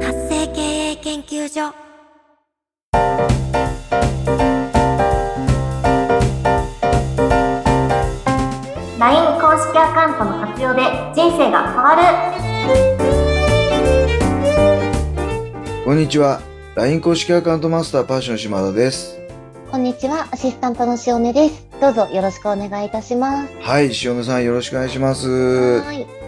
活性経営研究所ライン公式アカウントの活用で人生が変わるこんにちは。LINE 公式アカウントマスターパッション島田です。こんにちはアシスタントの塩根ですどうぞよろしくお願いいたしますはい、塩野さんよろしくお願いします。はい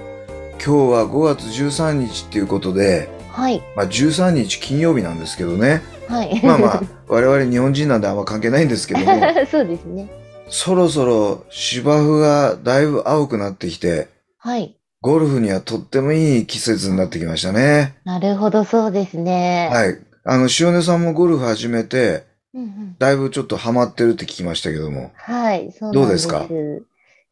今日は5月13日っていうことで、はい。まあ13日金曜日なんですけどね。はい。まあまあ、我々日本人なんであんま関係ないんですけども、そうですね。そろそろ芝生がだいぶ青くなってきて、はい。ゴルフにはとってもいい季節になってきましたね。なるほどそうですね。はい。あの、塩根さんもゴルフ始めて、うんうん。だいぶちょっとハマってるって聞きましたけども。はいそうなんどうですか？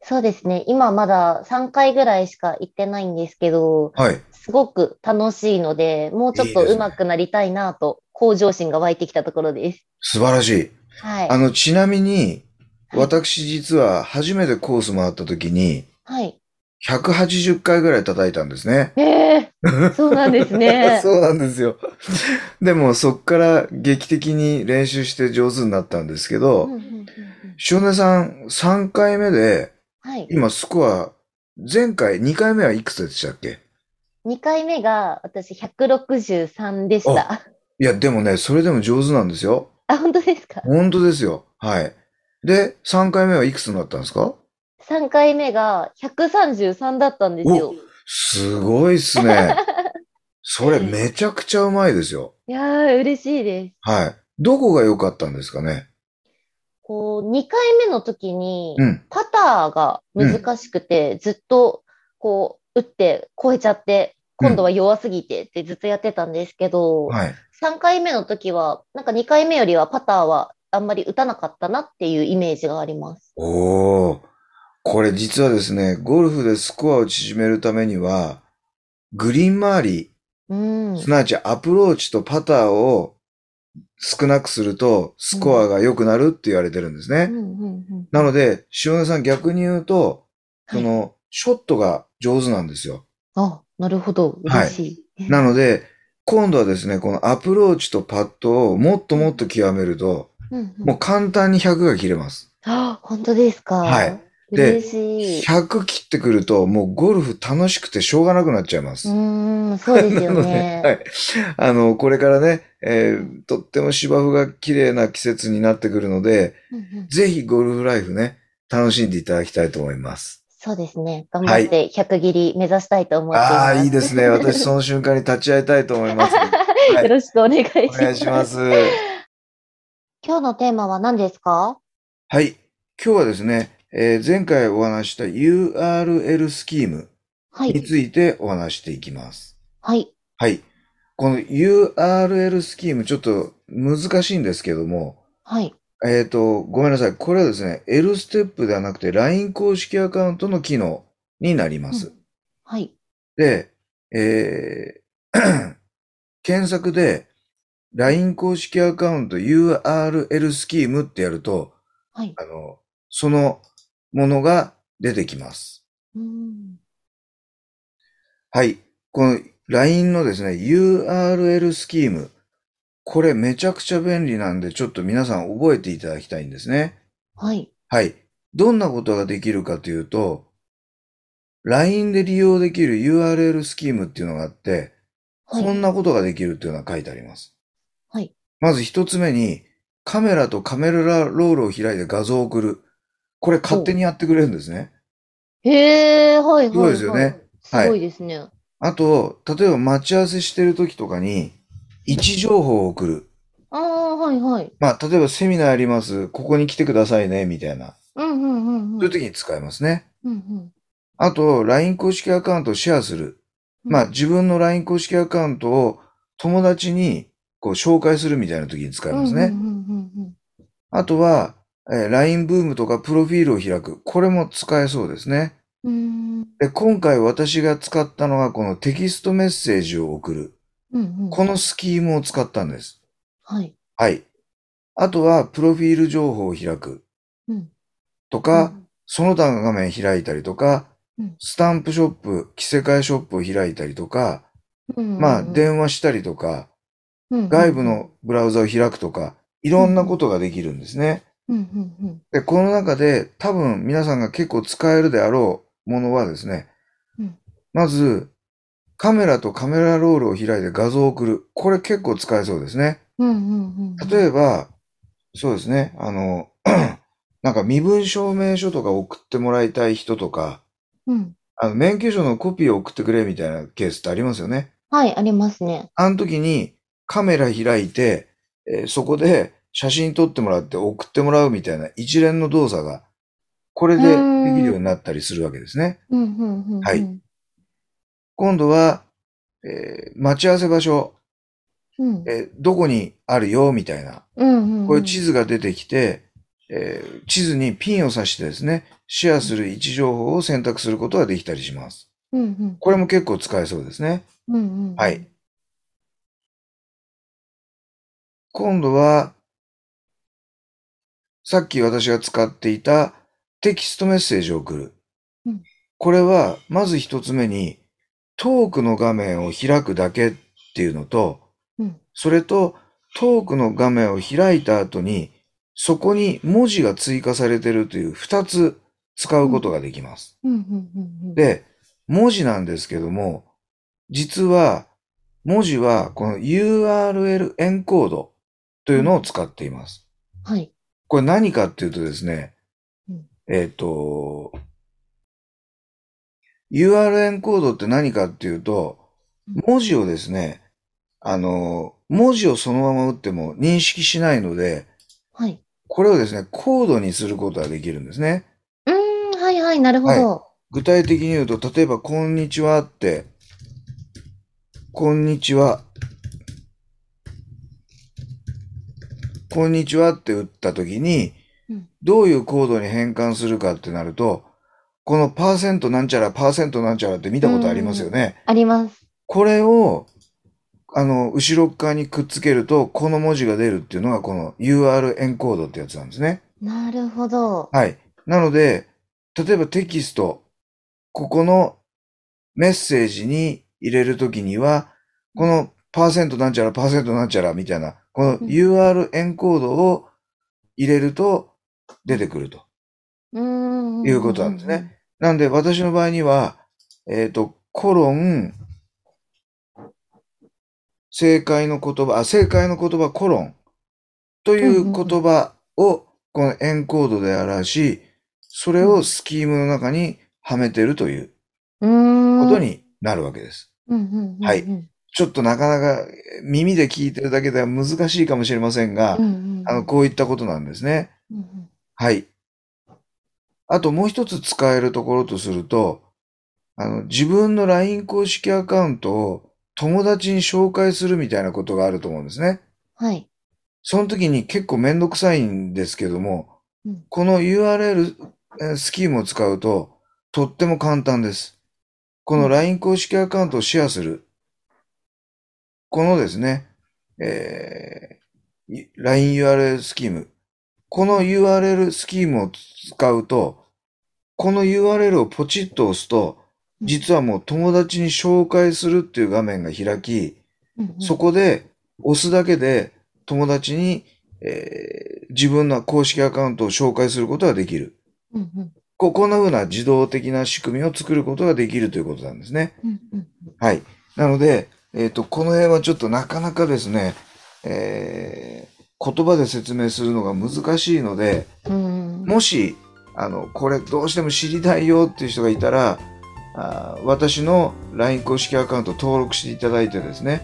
そうですね今まだ3回ぐらいしか行ってないんですけどはい。すごく楽しいのでもうちょっと上手くなりたいなと向上心が湧いてきたところです素晴らしい。はいあの、ちなみに、はい私実は初めてコース回った時に、はい180回ぐらい叩いたんですね。ええそうなんですね そうなんですよ。でもそっから劇的に練習して上手になったんですけうんどう、んうんうん塩根さん3回目で、はい。今スコア、前回2回目はいくつでしたっけ？2回目が私163でした。いや、でもね、それでも上手なんですよ。あ、本当ですか？本当ですよ。はい。で、3回目はいくつになったんですか ?3 回目が133だったんですよ。すごいっすね。それめちゃくちゃうまいですよ。いやー、嬉しいです。はい。どこが良かったんですかね？こう、2回目の時に、うん。パターが難しくて、ずっと、こう、打って、超えちゃって、今度は弱すぎてってずっとやってたんですけど、はい。3回目の時は、なんか2回目よりはパターはあんまり打たなかったなっていうイメージがあります。おー。これ実はですね、ゴルフでスコアを縮めるためには、グリーン周り、うん。すなわちアプローチとパターを少なくすると、スコアが良くなるって言われてるんですね。なので、塩根さん逆に言うと、はいその、ショットが上手なんですよ。あ、なるほど。はい嬉しい。なので、今度はですね、このアプローチとパットをもっともっと極めると、うんうんもう簡単に100が切れます。あ、本当ですか？はい。で嬉しい。100切ってくると、もうゴルフ楽しくてしょうがなくなっちゃいます。うーん、そうですよね。はい。あの、これからね、えーとっても芝生が綺麗な季節になってくるので、うんうんぜひゴルフライフね、楽しんでいただきたいと思います。そうですね。頑張って100切り目指したいと思っています。ああ、いいですね。私その瞬間に立ち会いたいと思います。はいよろしくお願いします。お願いします。今日のテーマは何ですか？はい。今日はですね、えー前回お話しした URL スキームにはい。ついてお話していきます。はい。はい。この URL スキームちょっと難しいんですけども、はい。えっ、と、ごめんなさい。これはですね、L ステップではなくて LINE 公式アカウントの機能になります。はい。で、えー 検索で LINE 公式アカウント URL スキームってやると、はい。あの、そのものが出てきます。うーんはい。この LINE のですね、URL スキーム。これめちゃくちゃ便利なんで、ちょっと皆さん覚えていただきたいんですね。はい。はい。どんなことができるかというと、LINE で利用できる URL スキームっていうのがあって、はい。こんなことができるっていうのが書いてあります。はい。まず一つ目に、カメラとカメラロールを開いて画像を送る。これ勝手にやってくれるんですね。へえ、はい、はい。すごいですよねはい。すごいですね。あと、例えば待ち合わせしてる時とかに、位置情報を送る。ああ、はい、はい。まあ、例えばセミナーやります。ここに来てくださいね、みたいな。うん、うん、うん。うんそういう時に使えますね。うん、うん。あと、LINE 公式アカウントをシェアする。まあ、自分の LINE 公式アカウントを友達にこう紹介するみたいな時に使えますね。うん、うん、うんあとは、えー LINE ブームとかプロフィールを開く。これも使えそうですね。うん。うん。で、今回私が使ったのはこのテキストメッセージを送る。うん、うん。このスキームを使ったんです。はい。はい。あとは、プロフィール情報を開く。うん。とか、その他の画面開いたりとか、うんスタンプショップ、着せ替えショップを開いたりとか、まあ、電話したりとか、外部のブラウザを開くとか、いろんなことができるんですね。うんうんうんで、この中で多分皆さんが結構使えるであろうものはですね、うんまず、カメラとカメラロールを開いて画像を送る。これ結構使えそうですね。うんうんうんうん例えば、そうですね、あの、なんか身分証明書とか送ってもらいたい人とか、うんあの、免許証のコピーを送ってくれみたいなケースってありますよね。はい、ありますね。あの時にカメラ開いて、えーそこで写真撮ってもらって送ってもらうみたいな一連の動作が、これでできるようになったりするわけですね。はい。今度は、えー待ち合わせ場所、うんえーどこにあるよみたいな、こういう地図が出てきて、えー地図にピンを刺してですね、シェアする位置情報を選択することができたりします。うんうんこれも結構使えそうですね。うんうんはい。今度は、さっき私が使っていたテキストメッセージを送る。うんこれは、まず一つ目に、トークの画面を開くだけっていうのと、うんそれと、トークの画面を開いた後に、そこに文字が追加されているという二つ使うことができます。うんうんうんうんで、文字なんですけども、実は、文字はこの URL エンコードというのを使っています。はい。これ何かっていうとですねうん、えっ、と、URL エンコードって何かっていうと、文字をですね、あの、文字をそのまま打っても認識しないので、はい。これをですね、コードにすることができるんですね。うーん、はいはい、なるほど。具体的に言うと、例えば、こんにちはって、こんにちは。こんにちはって打ったときにうん、どういうコードに変換するかってなると、このパーセントなんちゃら、パーセントなんちゃらって見たことありますよね。あります。これを、あの、後ろ側にくっつけると、この文字が出るっていうのが、この UR エンコードってやつなんですね。なるほど。はい。なので、例えばテキスト、ここのメッセージに入れるときには、このパーセントなんちゃら、パーセントなんちゃらみたいな、このうん UR エンコードを入れると出てくると。いうことなんですね。なんで私の場合には、えっ、と、コロン、正解の言葉、あ、正解の言葉、コロンという言葉をこのエンコードで表し、それをスキームの中にはめてるという。ことになるわけです。はいちょっとなかなか耳で聞いてるだけでは難しいかもしれませんがうん、うんうん。あの、こういったことなんですね。うんうんはい。あともう一つ使えるところとすると、あの、自分の LINE 公式アカウントを友達に紹介するみたいなことがあると思うんですね。はい。その時に結構めんどくさいんですけども、うんこの URL えースキームを使うととっても簡単です。この LINE 公式アカウントをシェアする。このですね、えーい LINE URL スキーム。この URL スキームを使うと、この URL をポチッと押すと、実はもう友達に紹介するっていう画面が開き、うんうんそこで押すだけで友達に、えー自分の公式アカウントを紹介することができる。うんうんここんな風な自動的な仕組みを作ることができるということなんですね。うんうんはい。なので、えっ、と、この辺はちょっとなかなかですね、えー言葉で説明するのが難しいので、うん。もし、あの、これどうしても知りたいよっていう人がいたら、あー私の LINE 公式アカウント登録していただいてですね、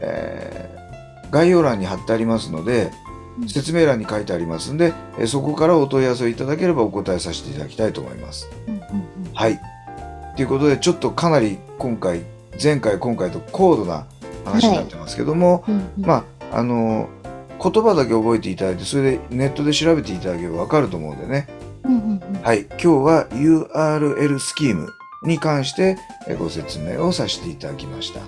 えー概要欄に貼ってありますので、うん説明欄に書いてありますんで、えーそこからお問い合わせをいただければお答えさせていただきたいと思います。うんうんうんはい。ということで、ちょっとかなり今回、前回、今回と高度な話になってますけども、うんうんまあ、あの、言葉だけ覚えていただいて、それでネットで調べていただければわかると思うんでね。うんうんうんはい。今日は URL スキームに関してえーご説明をさせていただきました。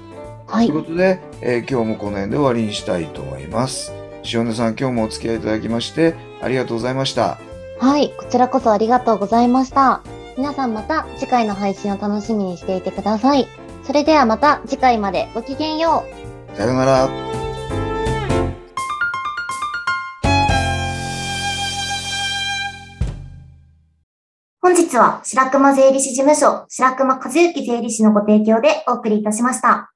はいという。ことで、えー今日もこの辺で終わりにしたいと思います。塩根さん、今日もお付き合いいただきましてありがとうございました。はい。こちらこそありがとうございました。皆さんまた次回の配信を楽しみにしていてください。それではまた次回までごきげんよう。さようなら。本日は白熊税理士事務所白熊和幸税理士のご提供でお送りいたしました。